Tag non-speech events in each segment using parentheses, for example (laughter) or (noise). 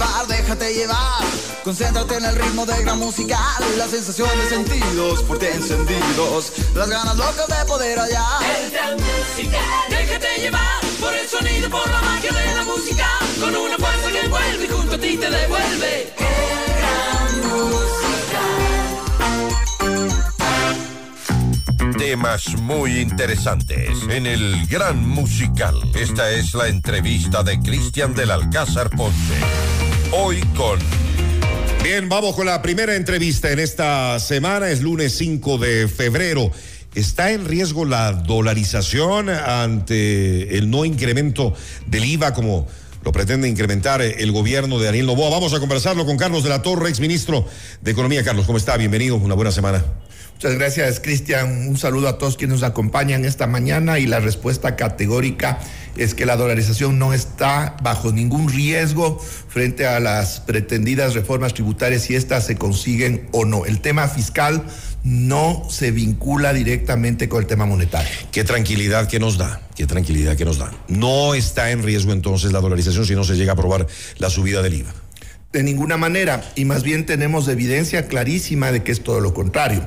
llevar, déjate llevar. Concéntrate en el ritmo de gran musical, la sensación de sentidos por ti encendidos, las ganas locas de poder hallar. El gran musical, déjate llevar por el sonido, por la magia de la música, con una fuerza que vuelve y junto a ti te devuelve. El gran musical. Temas muy interesantes en el Gran Musical. Esta es la entrevista de Cristian del Alcázar Ponce. Hoy con Bien, vamos con la primera entrevista en esta semana. Es lunes 5 de febrero. ¿Está en riesgo la dolarización ante el no incremento del IVA como lo pretende incrementar el gobierno de Daniel Novoa? Vamos a conversarlo con Carlos de la Torre, ex ministro de Economía. Carlos, ¿cómo está? Bienvenido, una buena semana. Muchas gracias, Cristian. Un saludo a todos quienes nos acompañan esta mañana y la respuesta categórica es que la dolarización no está bajo ningún riesgo frente a las pretendidas reformas tributarias si estas se consiguen o no. El tema fiscal no se vincula directamente con el tema monetario. Qué tranquilidad que nos da, qué tranquilidad que nos da. No está en riesgo entonces la dolarización si no se llega a aprobar la subida del IVA. De ninguna manera, y más bien tenemos evidencia clarísima de que es todo lo contrario.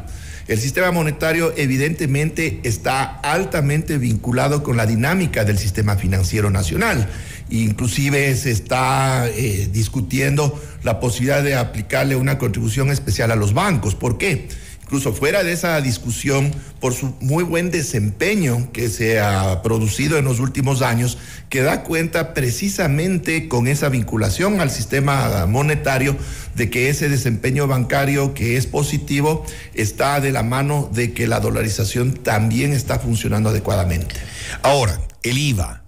El sistema monetario evidentemente está altamente vinculado con la dinámica del sistema financiero nacional. Inclusive se está eh, discutiendo la posibilidad de aplicarle una contribución especial a los bancos. ¿Por qué? Incluso fuera de esa discusión, por su muy buen desempeño que se ha producido en los últimos años, que da cuenta precisamente con esa vinculación al sistema monetario de que ese desempeño bancario que es positivo está de la mano de que la dolarización también está funcionando adecuadamente. Ahora, el IVA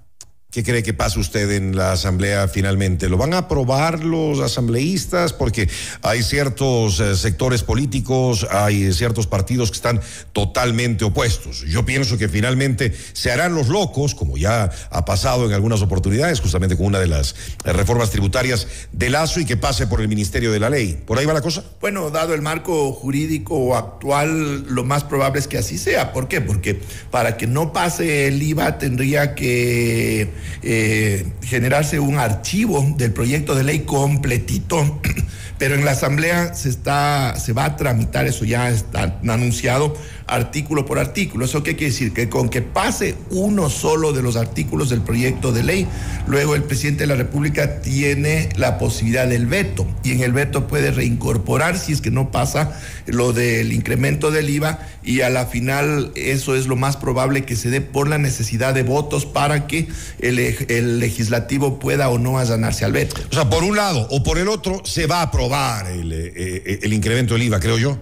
¿Qué cree que pasa usted en la asamblea finalmente? ¿Lo van a aprobar los asambleístas? Porque hay ciertos eh, sectores políticos, hay ciertos partidos que están totalmente opuestos. Yo pienso que finalmente se harán los locos, como ya ha pasado en algunas oportunidades, justamente con una de las eh, reformas tributarias de Lazo y que pase por el Ministerio de la Ley. ¿Por ahí va la cosa? Bueno, dado el marco jurídico actual, lo más probable es que así sea. ¿Por qué? Porque para que no pase el IVA tendría que eh, generarse un archivo del proyecto de ley completito, (clears throat) pero en la Asamblea se, está, se va a tramitar, eso ya está anunciado, artículo por artículo. ¿Eso qué quiere decir? Que con que pase uno solo de los artículos del proyecto de ley, luego el presidente de la República tiene la posibilidad del veto y en el veto puede reincorporar si es que no pasa lo del incremento del IVA y a la final eso es lo más probable que se dé por la necesidad de votos para que el, legislativo pueda o no allanarse al veto. O sea, por un lado o por el otro se va a aprobar el, eh, eh, el incremento del IVA, creo yo.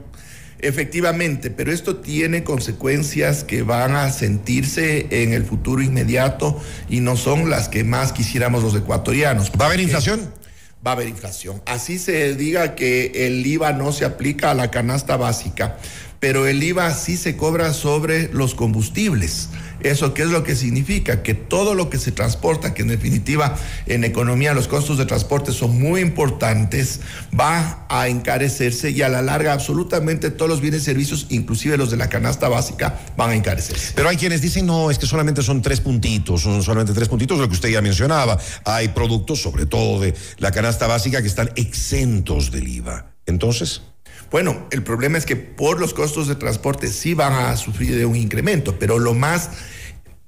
Efectivamente, pero esto tiene consecuencias que van a sentirse en el futuro inmediato y no son las que más quisiéramos los ecuatorianos. ¿Va a haber inflación? Va a haber inflación. Así se diga que el IVA no se aplica a la canasta básica, pero el IVA sí se cobra sobre los combustibles. ¿Eso qué es lo que significa? Que todo lo que se transporta, que en definitiva en economía los costos de transporte son muy importantes, va a encarecerse y a la larga absolutamente todos los bienes y servicios, inclusive los de la canasta básica, van a encarecerse. Pero hay quienes dicen, no, es que solamente son tres puntitos, son solamente tres puntitos, lo que usted ya mencionaba. Hay productos, sobre todo de la canasta básica, que están exentos del IVA. Entonces... Bueno, el problema es que por los costos de transporte sí van a sufrir de un incremento, pero lo más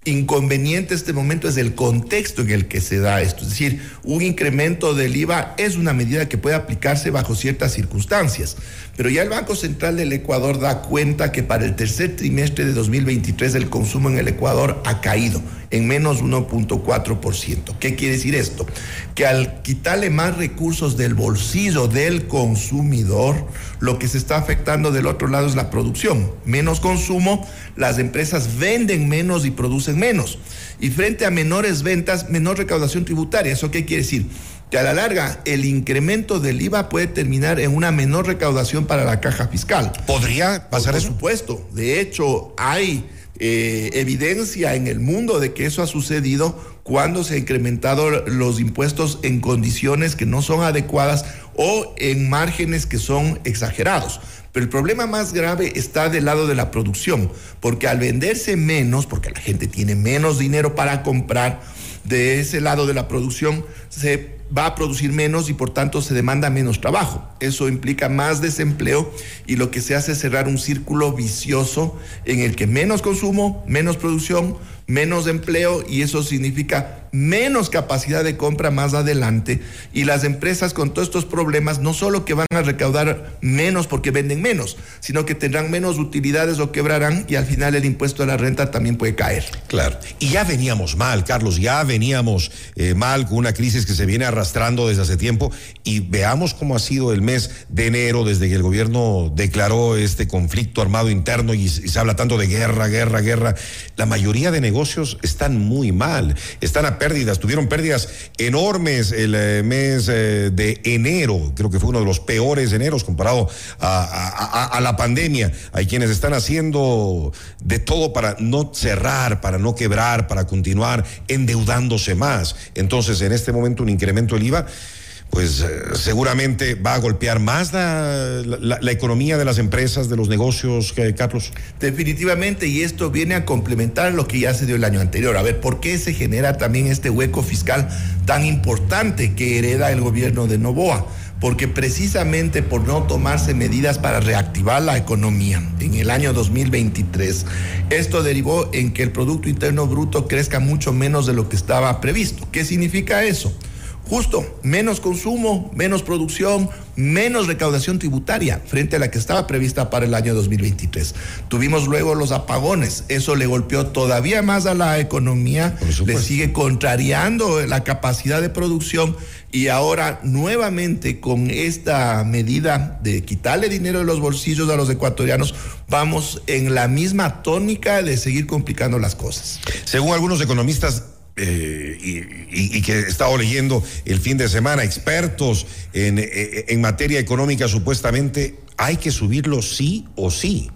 inconveniente este momento es el contexto en el que se da esto. Es decir, un incremento del IVA es una medida que puede aplicarse bajo ciertas circunstancias. Pero ya el Banco Central del Ecuador da cuenta que para el tercer trimestre de 2023 el consumo en el Ecuador ha caído en menos 1.4%. ¿Qué quiere decir esto? Que al quitarle más recursos del bolsillo del consumidor, lo que se está afectando del otro lado es la producción. Menos consumo, las empresas venden menos y producen menos. Y frente a menores ventas, menor recaudación tributaria. ¿Eso qué quiere decir? Que a la larga el incremento del IVA puede terminar en una menor recaudación para la caja fiscal. ¿Podría pasar Por eso? supuesto. De hecho, hay eh, evidencia en el mundo de que eso ha sucedido cuando se han incrementado los impuestos en condiciones que no son adecuadas o en márgenes que son exagerados. Pero el problema más grave está del lado de la producción, porque al venderse menos, porque la gente tiene menos dinero para comprar, de ese lado de la producción se va a producir menos y por tanto se demanda menos trabajo. Eso implica más desempleo y lo que se hace es cerrar un círculo vicioso en el que menos consumo, menos producción, menos empleo y eso significa menos capacidad de compra más adelante y las empresas con todos estos problemas no solo que van a recaudar menos porque venden menos, sino que tendrán menos utilidades o quebrarán y al final el impuesto a la renta también puede caer. Claro, y ya veníamos mal, Carlos, ya veníamos eh, mal con una crisis que se viene arrastrando desde hace tiempo y veamos cómo ha sido el mes de enero desde que el gobierno declaró este conflicto armado interno y, se habla tanto de guerra, guerra, guerra. La mayoría de negocios están muy mal, están a pérdidas, tuvieron pérdidas enormes el eh, mes eh, de enero, creo que fue uno de los peores eneros comparado a la pandemia. Hay quienes están haciendo de todo para no cerrar, para no quebrar, para continuar endeudándose más. Entonces, en este momento, un incremento IVA. Pues eh, seguramente va a golpear más la economía de las empresas, de los negocios, eh, Carlos. Definitivamente, y esto viene a complementar lo que ya se dio el año anterior. A ver, ¿por qué se genera también este hueco fiscal tan importante que hereda el gobierno de Novoa? Porque precisamente por no tomarse medidas para reactivar la economía en el año 2023, esto derivó en que el Producto Interno Bruto crezca mucho menos de lo que estaba previsto. ¿Qué significa eso? Justo, menos consumo, menos producción, menos recaudación tributaria frente a la que estaba prevista para el año 2023. Tuvimos luego los apagones, eso le golpeó todavía más a la economía, le sigue contrariando la capacidad de producción y ahora nuevamente con esta medida de quitarle dinero de los bolsillos a los ecuatorianos, vamos en la misma tónica de seguir complicando las cosas. Según algunos economistas eh, y, y- y que he estado leyendo el fin de semana, expertos en, eh, en materia económica, supuestamente hay que subirlo sí o sí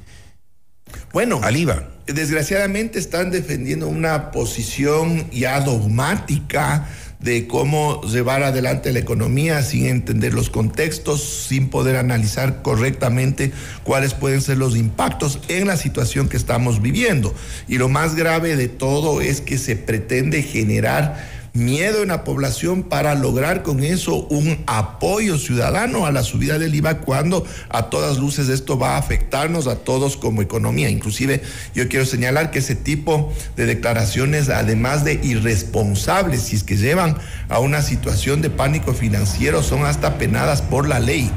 Bueno, al IVA. desgraciadamente están defendiendo una posición ya dogmática de cómo llevar adelante la economía sin entender los contextos, sin poder analizar correctamente cuáles pueden ser los impactos en la situación que estamos viviendo. Y lo más grave de todo es que se pretende generar miedo en la población para lograr con eso un apoyo ciudadano a la subida del IVA cuando a todas luces esto va a afectarnos a todos como economía. Inclusive yo quiero señalar que ese tipo de declaraciones, además de irresponsables, si es que llevan a una situación de pánico financiero, son hasta penadas por la ley.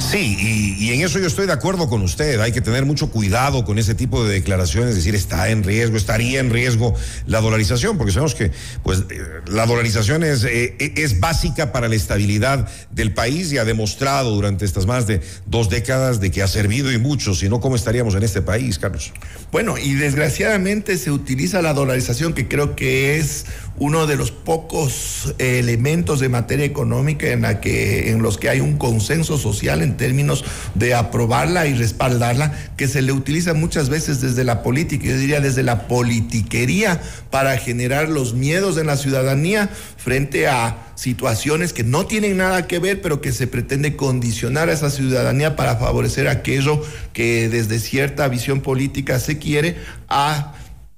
Sí, y, en eso yo estoy de acuerdo con usted. Hay que tener mucho cuidado con ese tipo de declaraciones, decir está en riesgo, estaría en riesgo la dolarización, porque sabemos que pues eh, la dolarización es, eh, es básica para la estabilidad del país y ha demostrado durante estas más de dos décadas de que ha servido y mucho, si no, ¿cómo estaríamos en este país, Carlos? Bueno, y desgraciadamente se utiliza la dolarización, que creo que es uno de los pocos eh, elementos de materia económica en, la que, en los que hay un consenso social en términos de aprobarla y respaldarla, que se le utiliza muchas veces desde la política, yo diría desde la politiquería, para generar los miedos en la ciudadanía frente a situaciones que no tienen nada que ver, pero que se pretende condicionar a esa ciudadanía para favorecer aquello que desde cierta visión política se quiere a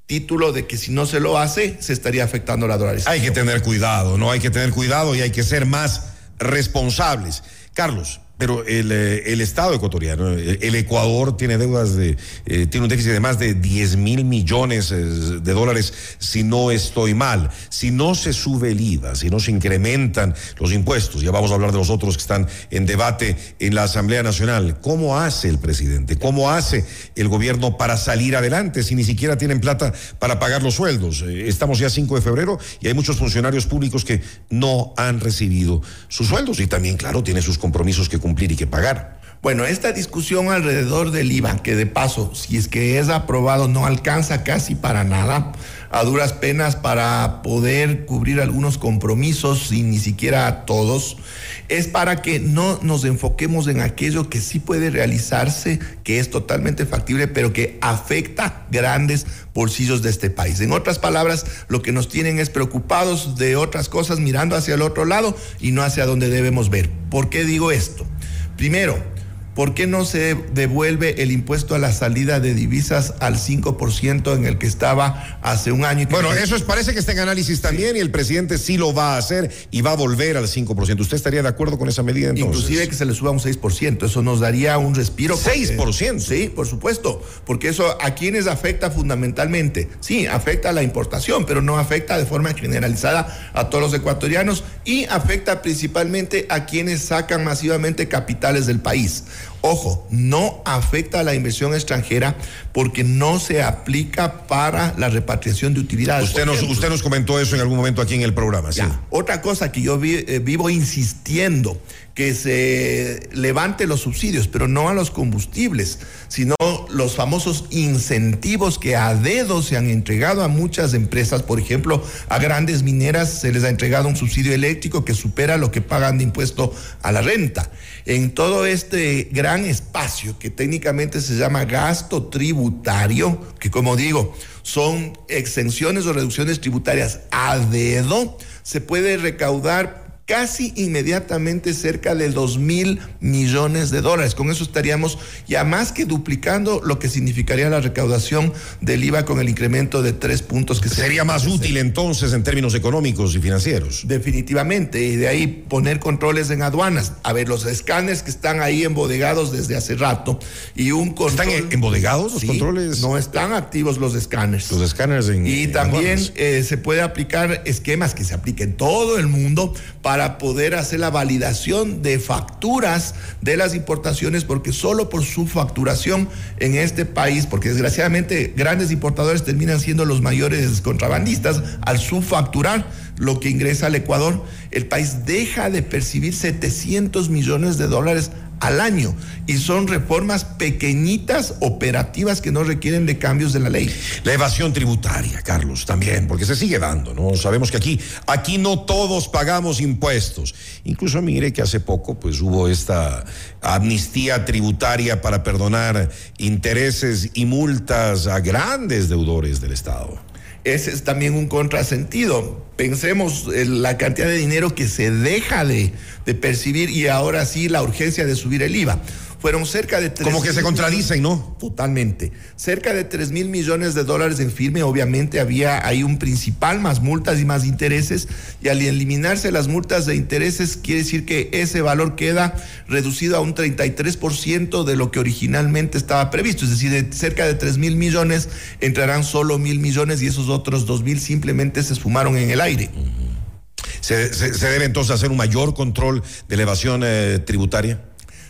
título de que si no se lo hace, se estaría afectando la dolarización. Hay que tener cuidado, ¿no? Hay que tener cuidado y hay que ser más responsables. Carlos, pero el, eh, el Estado ecuatoriano, el, el Ecuador tiene deudas de, eh, tiene un déficit de más de 10 mil millones eh, de dólares, si no estoy mal. Si no se sube el IVA, si no se incrementan los impuestos, ya vamos a hablar de los otros que están en debate en la Asamblea Nacional, ¿cómo hace el presidente? ¿Cómo hace el gobierno para salir adelante si ni siquiera tienen plata para pagar los sueldos? Eh, estamos ya 5 de febrero y hay muchos funcionarios públicos que no han recibido sus sueldos y también, claro, tiene sus compromisos que cumplir y que pagar. Bueno, esta discusión alrededor del IVA, que de paso, si es que es aprobado, no alcanza casi para nada, a duras penas para poder cubrir algunos compromisos y ni siquiera a todos, es para que no nos enfoquemos en aquello que sí puede realizarse, que es totalmente factible, pero que afecta grandes bolsillos de este país. En otras palabras, lo que nos tienen es preocupados de otras cosas, mirando hacia el otro lado y no hacia donde debemos ver. ¿Por qué digo esto? Primero, ¿por qué no se devuelve el impuesto a la salida de divisas al 5% en el que estaba hace un año? bueno, eso es, parece que está en análisis también y el presidente sí lo va a hacer y va a volver al 5%. ¿Usted estaría de acuerdo con esa medida entonces? Inclusive que se le suba un 6%, eso nos daría un respiro. ¿6%? sí, por supuesto, porque eso a quienes afecta fundamentalmente. Sí, afecta a la importación, pero no afecta de forma generalizada a todos los ecuatorianos y afecta principalmente a quienes sacan masivamente capitales del país. Ojo, no afecta a la inversión extranjera porque no se aplica para la repatriación de utilidades. Usted nos, usted nos comentó eso en algún momento aquí en el programa, sí. Otra cosa que yo eh, vivo insistiendo, que se levante los subsidios, pero no a los combustibles, sino los famosos incentivos que a dedo se han entregado a muchas empresas, por ejemplo, a grandes mineras se les ha entregado un subsidio eléctrico que supera lo que pagan de impuesto a la renta. En todo este gran espacio que técnicamente se llama gasto tributario, que como digo, son exenciones o reducciones tributarias a dedo, se puede recaudar casi inmediatamente cerca de dos mil millones de dólares. Con eso estaríamos ya más que duplicando lo que significaría la recaudación del IVA con el incremento de tres puntos que sería más útil entonces en términos económicos y financieros. Definitivamente, y de ahí poner controles en aduanas. A ver, los escáneres que están ahí embodegados desde hace rato y un control. ¿Están embodegados los controles? No están activos los escáneres. Los escáneres en. Y también eh, se puede aplicar esquemas que se apliquen en todo el mundo para para poder hacer la validación de facturas de las importaciones, porque solo por su facturación en este país, porque desgraciadamente grandes importadores terminan siendo los mayores contrabandistas, al subfacturar lo que ingresa al Ecuador, el país deja de percibir 700 millones de dólares al año y son reformas pequeñitas, operativas que no requieren de cambios de la ley. La evasión tributaria, Carlos, también, porque se sigue dando, ¿no? Sabemos que aquí, aquí no todos pagamos impuestos. Incluso mire que hace poco, pues hubo esta amnistía tributaria para perdonar intereses y multas a grandes deudores del Estado ese es también un contrasentido. Pensemos en la cantidad de dinero que se deja de, de percibir y ahora sí la urgencia de subir el IVA fueron cerca de... Como que se contradicen, ¿no? Totalmente. Cerca de 3 mil millones de dólares en firme, obviamente había ahí un principal, más multas y más intereses, y al eliminarse las multas de intereses, quiere decir que ese valor queda reducido a un 33% de lo que originalmente estaba previsto, es decir, de cerca de 3 mil millones entrarán solo mil millones y esos otros 2 mil simplemente se esfumaron en el aire. ¿Se, debe entonces hacer un mayor control de elevación eh, tributaria?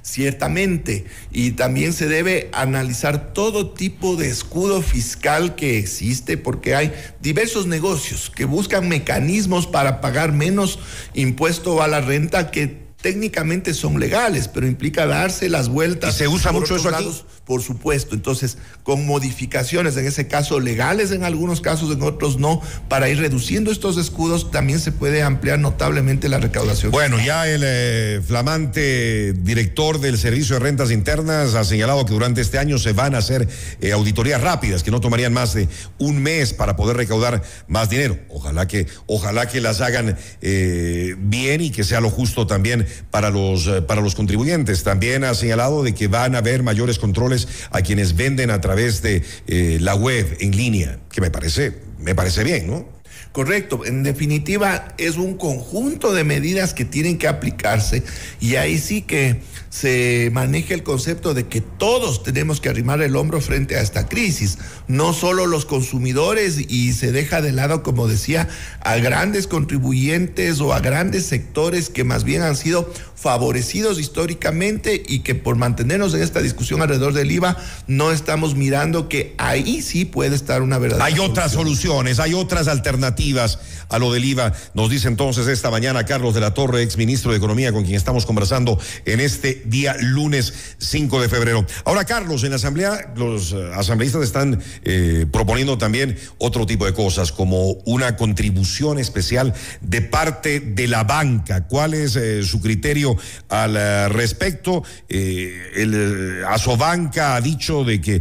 Ciertamente, y también se debe analizar todo tipo de escudo fiscal que existe, porque hay diversos negocios que buscan mecanismos para pagar menos impuesto a la renta que técnicamente son legales, pero implica darse las vueltas. ¿Y se usa mucho eso aquí? Por supuesto. Entonces, con modificaciones, en ese caso legales, en algunos casos, en otros no, para ir reduciendo estos escudos, también se puede ampliar notablemente la recaudación. Bueno, ya el eh, flamante director del Servicio de Rentas Internas ha señalado que durante este año se van a hacer eh, auditorías rápidas, que no tomarían más de un mes para poder recaudar más dinero. Ojalá que, ojalá que las hagan eh, bien y que sea lo justo también para los, para los contribuyentes. También ha señalado de que van a haber mayores controles a quienes venden a través de eh, la web en línea, que me parece, me parece bien, ¿no? Correcto, en definitiva es un conjunto de medidas que tienen que aplicarse y ahí sí que se maneja el concepto de que todos tenemos que arrimar el hombro frente a esta crisis, no solo los consumidores y se deja de lado, como decía, a grandes contribuyentes o a grandes sectores que más bien han sido favorecidos históricamente y que por mantenernos en esta discusión alrededor del IVA no estamos mirando que ahí sí puede estar una verdad. Hay otras soluciones, hay otras alternativas a lo del IVA. Nos dice entonces esta mañana Carlos de la Torre, ex ministro de Economía, con quien estamos conversando en este día lunes 5 de febrero. Ahora, Carlos, en la Asamblea, los eh, asambleístas están eh, proponiendo también otro tipo de cosas, como una contribución especial de parte de la banca. ¿Cuál es eh, su criterio al respecto? el Asobanca ha dicho de que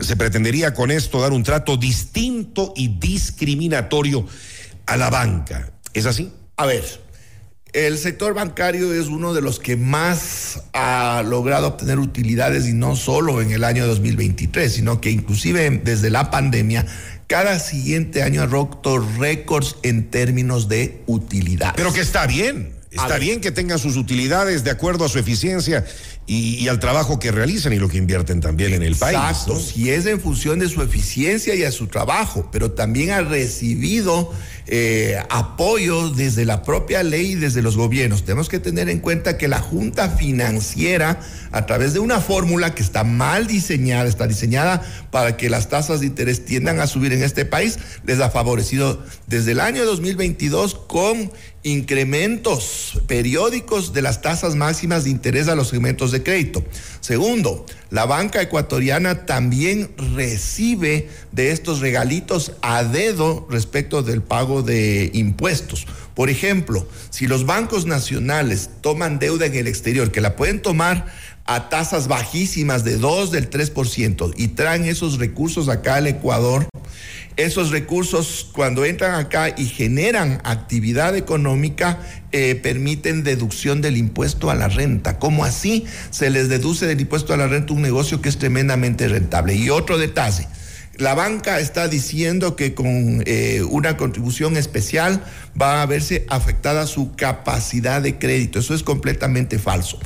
se pretendería con esto dar un trato distinto y discriminatorio a la banca. ¿Es así? A ver, El sector bancario es uno de los que más ha logrado obtener utilidades y no solo en el año 2023, sino que inclusive desde la pandemia cada siguiente año ha roto récords en términos de utilidad. Pero que está bien. Está bien que tengan sus utilidades de acuerdo a su eficiencia y, y, al trabajo que realizan y lo que invierten también en el país. Exacto, ¿no? si es en función de su eficiencia y a su trabajo, pero también ha recibido eh, apoyo desde la propia ley y desde los gobiernos. Tenemos que tener en cuenta que la Junta Financiera, a través de una fórmula que está mal diseñada, está diseñada para que las tasas de interés tiendan a subir en este país, les ha favorecido desde el año 2022 con incrementos periódicos de las tasas máximas de interés a los segmentos de crédito. Segundo, la banca ecuatoriana también recibe de estos regalitos a dedo respecto del pago de impuestos. Por ejemplo, si los bancos nacionales toman deuda en el exterior, que la pueden tomar a tasas bajísimas de 2, del 3%, y traen esos recursos acá al Ecuador, esos recursos cuando entran acá y generan actividad económica eh, permiten deducción del impuesto a la renta. ¿Cómo así se les deduce del impuesto a la renta un negocio que es tremendamente rentable? Y otro detalle. La banca está diciendo que con eh, una contribución especial va a verse afectada su capacidad de crédito. Eso es completamente falso.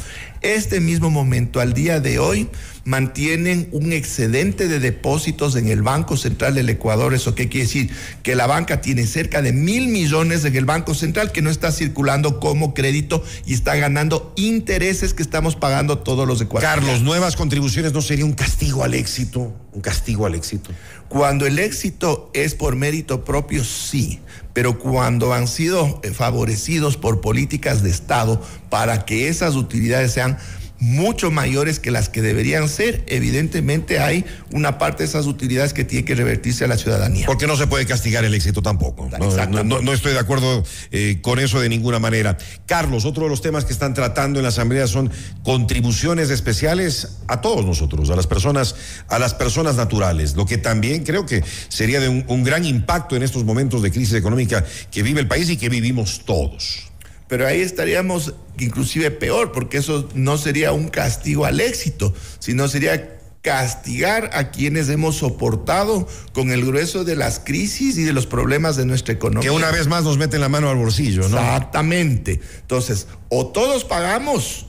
Este mismo momento, al día de hoy, mantienen un excedente de depósitos en el Banco Central del Ecuador. ¿Eso qué quiere decir? Que la banca tiene cerca de mil millones en el Banco Central que no está circulando como crédito y está ganando intereses que estamos pagando todos los ecuatorianos. Carlos, nuevas contribuciones no sería un castigo al éxito, un castigo al éxito. Cuando el éxito es por mérito propio, sí, pero cuando han sido favorecidos por políticas de Estado para que esas utilidades sean mucho mayores que las que deberían ser, evidentemente hay una parte de esas utilidades que tiene que revertirse a la ciudadanía. Porque no se puede castigar el éxito tampoco. No, no, no estoy de acuerdo eh, con eso de ninguna manera. Carlos, otro de los temas que están tratando en la Asamblea son contribuciones especiales a todos nosotros, a las personas, a las personas naturales, lo que también creo que sería de un, un gran impacto en estos momentos de crisis económica que vive el país y que vivimos todos pero ahí estaríamos inclusive peor, porque eso no sería un castigo al éxito, sino sería castigar a quienes hemos soportado con el grueso de las crisis y de los problemas de nuestra economía. Que una vez más nos meten la mano al bolsillo, ¿no? Exactamente. Entonces, o todos pagamos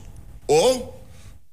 o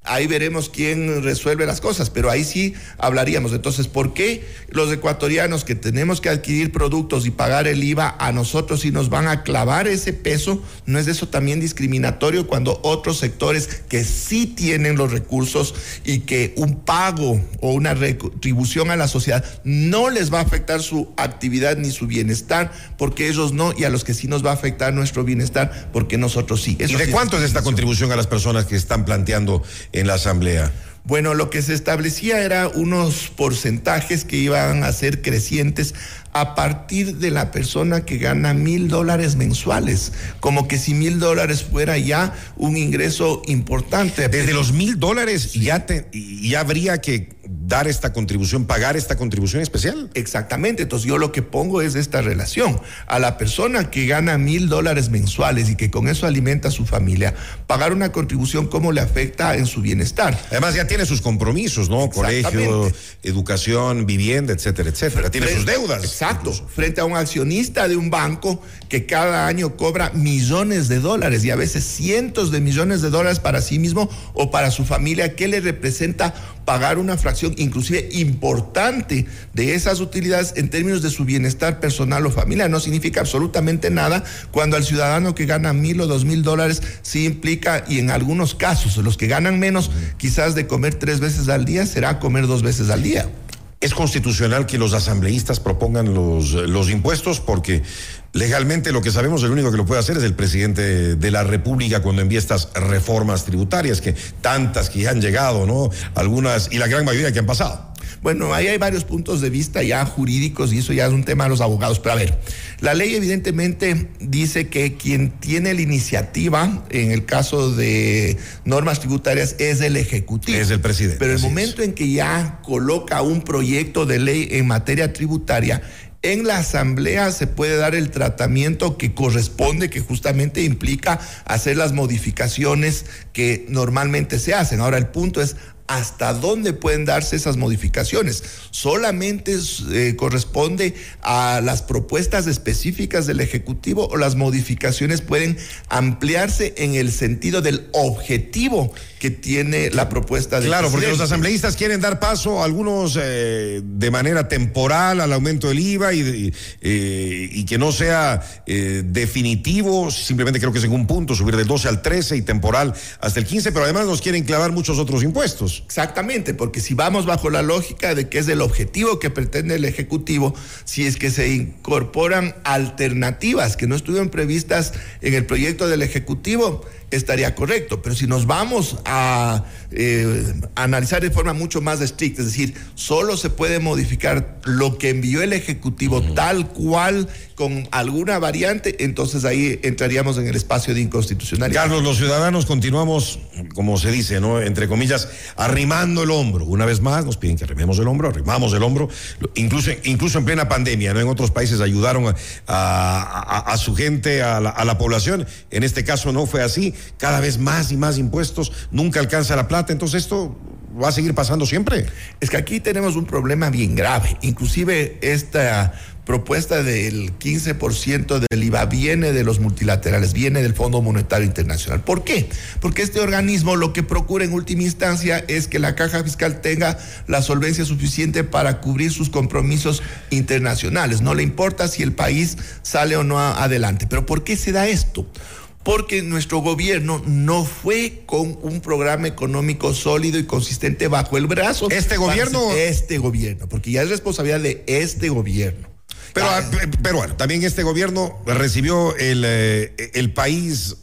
Ahí veremos quién resuelve las cosas, pero ahí sí hablaríamos. Entonces, ¿por qué los ecuatorianos que tenemos que adquirir productos y pagar el IVA a nosotros sí nos van a clavar ese peso? ¿No es eso también discriminatorio cuando otros sectores que sí tienen los recursos y que un pago o una retribución a la sociedad no les va a afectar su actividad ni su bienestar, porque ellos no, y a los que sí nos va a afectar nuestro bienestar, porque nosotros sí? Eso ¿Y de sí cuánto es esta contribución a las personas que están planteando en la Asamblea? Bueno, lo que se establecía era unos porcentajes que iban a ser crecientes a partir de la persona que gana mil dólares mensuales, como que si mil dólares fuera ya un ingreso importante. Desde los mil dólares ya, te, ya habría que dar esta contribución, pagar esta contribución especial. Exactamente, entonces yo lo que pongo es esta relación. A la persona que gana mil dólares mensuales y que con eso alimenta a su familia, pagar una contribución, ¿cómo le afecta en su bienestar? Además ya tiene sus compromisos, ¿no? Colegio, educación, vivienda, etcétera, etcétera. Tiene sus deudas. Exacto, frente a un accionista de un banco que cada año cobra millones de dólares y a veces cientos de millones de dólares para sí mismo o para su familia, ¿qué le representa pagar una fracción inclusive importante de esas utilidades en términos de su bienestar personal o familiar. No significa absolutamente nada cuando al ciudadano que gana mil o dos mil dólares sí implica, y en algunos casos, los que ganan menos, quizás de comer tres veces al día, será comer dos veces al día. ¿Es constitucional que los asambleístas propongan los, los impuestos? Porque legalmente lo que sabemos, el único que lo puede hacer es el presidente de la República cuando envía estas reformas tributarias, que tantas que ya han llegado, ¿no? Algunas, y la gran mayoría que han pasado. Bueno, ahí hay varios puntos de vista ya jurídicos y eso ya es un tema de los abogados. Pero a ver, la ley evidentemente dice que quien tiene la iniciativa, en el caso de normas tributarias, es el Ejecutivo. Es el presidente. Pero el momento es. en que ya coloca un proyecto de ley en materia tributaria, en la asamblea se puede dar el tratamiento que corresponde, que justamente implica hacer las modificaciones que normalmente se hacen. Ahora el punto es hasta dónde pueden darse esas modificaciones. Solamente eh, corresponde a las propuestas específicas del Ejecutivo o las modificaciones pueden ampliarse en el sentido del objetivo que tiene la propuesta de Claro, porque los asambleístas quieren dar paso, algunos eh, de manera temporal al aumento del IVA y, eh, y que no sea definitivo, simplemente creo que es en un punto, subir del 12 al 13 y temporal hasta el 15, pero además nos quieren clavar muchos otros impuestos. Exactamente, porque si vamos bajo la lógica de que es el objetivo que pretende el Ejecutivo, si es que se incorporan alternativas que no estuvieron previstas en el proyecto del Ejecutivo, estaría correcto. Pero si nos vamos a, eh, analizar de forma mucho más estricta, es decir, solo se puede modificar lo que envió el Ejecutivo tal cual con alguna variante, entonces ahí entraríamos en el espacio de inconstitucionalidad. Carlos, los ciudadanos continuamos, como se dice, ¿no? Entre comillas, arrimando el hombro. Una vez más nos piden que arrimemos el hombro, arrimamos el hombro, incluso, incluso en plena pandemia, ¿no? En otros países ayudaron a, su gente, a la, a la población. En este caso no fue así cada vez más y más impuestos, nunca alcanza la plata, entonces esto va a seguir pasando siempre. Es que aquí tenemos un problema bien grave, inclusive esta propuesta del 15% del IVA viene de los multilaterales, viene del Fondo Monetario Internacional. ¿Por qué? Porque este organismo lo que procura en última instancia es que la caja fiscal tenga la solvencia suficiente para cubrir sus compromisos internacionales. No le importa si el país sale o no adelante. Pero ¿por qué se da esto? Porque nuestro gobierno no fue con un programa económico sólido y consistente bajo el brazo. ¿Este gobierno? Este gobierno, porque ya es responsabilidad de este gobierno. Pero, ah, pero bueno, también este gobierno recibió el, eh, el país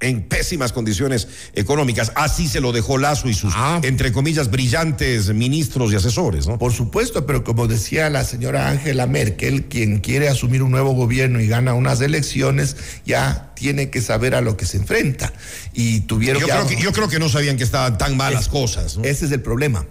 en pésimas condiciones económicas. Así se lo dejó Lazo y sus, ah. entre comillas, brillantes ministros y asesores, ¿no? Por supuesto, pero como decía la señora Angela Merkel, quien quiere asumir un nuevo gobierno y gana unas elecciones, ya tiene que saber a lo que se enfrenta. Y tuvieron yo, creo, que, yo creo que no sabían que estaban tan malas cosas. Ese es el problema.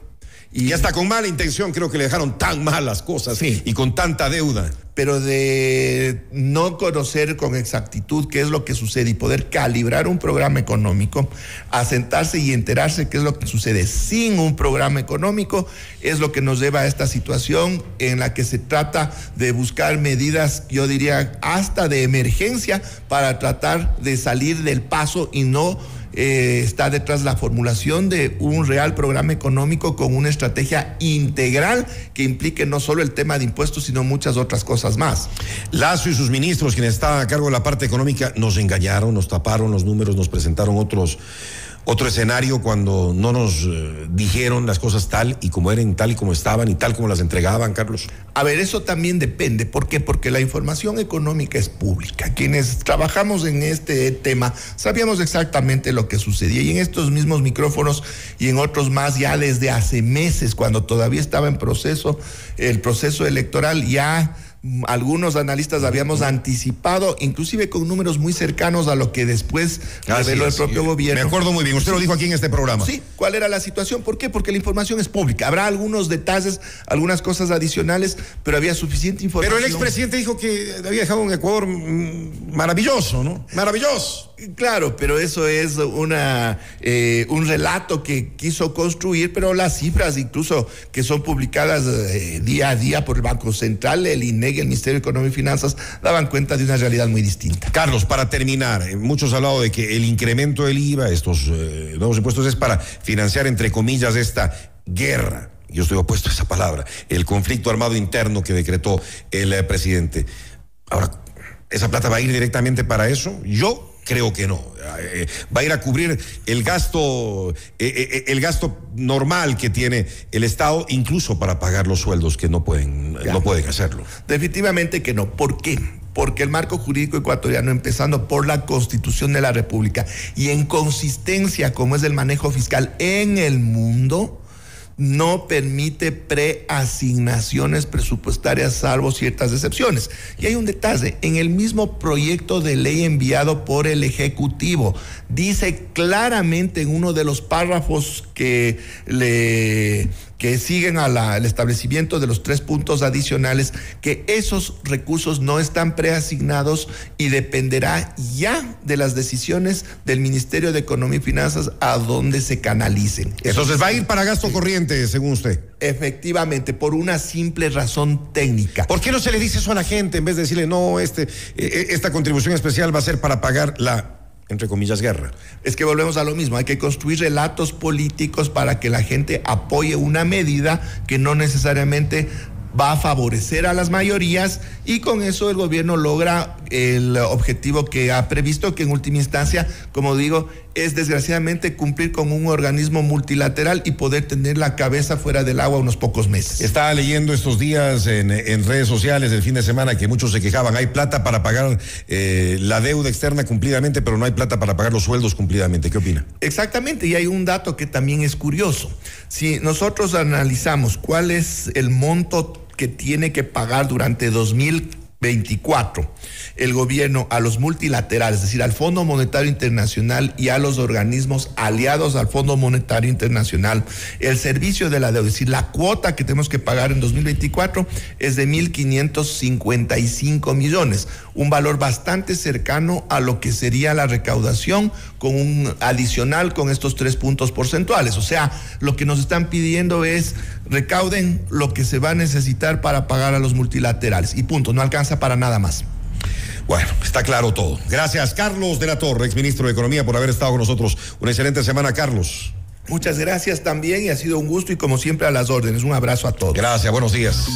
Y, hasta con mala intención creo que le dejaron tan malas cosas y con tanta deuda. Pero de no conocer con exactitud qué es lo que sucede y poder calibrar un programa económico, asentarse y enterarse qué es lo que sucede sin un programa económico, es lo que nos lleva a esta situación en la que se trata de buscar medidas, yo diría, hasta de emergencia para tratar de salir del paso y no eh, está detrás la formulación de un real programa económico con una estrategia integral que implique no solo el tema de impuestos, sino muchas otras cosas más. Lazo y sus ministros, quienes estaban a cargo de la parte económica, nos engañaron, nos taparon los números, nos presentaron otros otro escenario cuando no nos eh, dijeron las cosas tal y como eran, tal y como estaban y tal como las entregaban, Carlos? A ver, eso también depende. ¿Por qué? Porque la información económica es pública. Quienes trabajamos en este tema sabíamos exactamente lo que sucedía y en estos mismos micrófonos y en otros más ya desde hace meses, cuando todavía estaba en proceso el proceso electoral, ya algunos analistas habíamos anticipado, inclusive con números muy cercanos a lo que después reveló el propio gobierno. Me acuerdo muy bien, usted lo dijo aquí en este programa. Sí, ¿cuál era la situación? ¿Por qué? Porque la información es pública. Habrá algunos detalles, algunas cosas adicionales, pero había suficiente información. Pero el expresidente dijo que había dejado un Ecuador mm, maravilloso, ¿no? Maravilloso. Claro, pero eso es una eh, un relato que quiso construir, pero las cifras incluso que son publicadas eh, día a día por el Banco Central, el INEG, el Ministerio de Economía y Finanzas, daban cuenta de una realidad muy distinta. Carlos, para terminar, eh, muchos han hablado de que el incremento del IVA, estos nuevos impuestos, es para financiar, entre comillas, esta guerra. Yo estoy opuesto a esa palabra, el conflicto armado interno que decretó el presidente. Ahora, ¿esa plata va a ir directamente para eso? Yo Creo que no. Eh, va a ir a cubrir el gasto, eh, eh, el gasto normal que tiene el Estado, incluso para pagar los sueldos que no pueden, no pueden hacerlo. Definitivamente que no. ¿Por qué? Porque el marco jurídico ecuatoriano, empezando por la Constitución de la República y en consistencia como es el manejo fiscal en el mundo, no permite preasignaciones presupuestarias salvo ciertas excepciones. Y hay un detalle, en el mismo proyecto de ley enviado por el Ejecutivo, dice claramente en uno de los párrafos que le que siguen al establecimiento de los tres puntos adicionales, que esos recursos no están preasignados y dependerá ya de las decisiones del Ministerio de Economía y Finanzas a dónde se canalicen. Entonces va a ir para gasto corriente, según usted. Efectivamente, por una simple razón técnica. ¿Por qué no se le dice eso a la gente en vez de decirle, no, este, eh, eh, esta contribución especial va a ser para pagar la entre comillas, guerra. Es que volvemos a lo mismo, hay que construir relatos políticos para que la gente apoye una medida que no necesariamente va a favorecer a las mayorías y con eso el gobierno logra el objetivo que ha previsto, que en última instancia, como digo, es desgraciadamente cumplir con un organismo multilateral y poder tener la cabeza fuera del agua unos pocos meses. Estaba leyendo estos días en, redes sociales el fin de semana que muchos se quejaban, hay plata para pagar eh, la deuda externa cumplidamente, pero no hay plata para pagar los sueldos cumplidamente. ¿Qué opina? Exactamente, y hay un dato que también es curioso. Si nosotros analizamos cuál es el monto que tiene que pagar durante 2024 el gobierno a los multilaterales, es decir, al Fondo Monetario Internacional y a los organismos aliados al Fondo Monetario Internacional, el servicio de la deuda, es decir, la cuota que tenemos que pagar en 2024 es de 1.555 millones, un valor bastante cercano a lo que sería la recaudación con un adicional con estos tres puntos porcentuales. O sea, lo que nos están pidiendo es recauden lo que se va a necesitar para pagar a los multilaterales. Y punto, no alcanza para nada más. Bueno, está claro todo. Gracias, Carlos de la Torre, exministro de Economía, por haber estado con nosotros. Una excelente semana, Carlos. Muchas gracias también y ha sido un gusto y como siempre a las órdenes. Un abrazo a todos. Gracias, buenos días.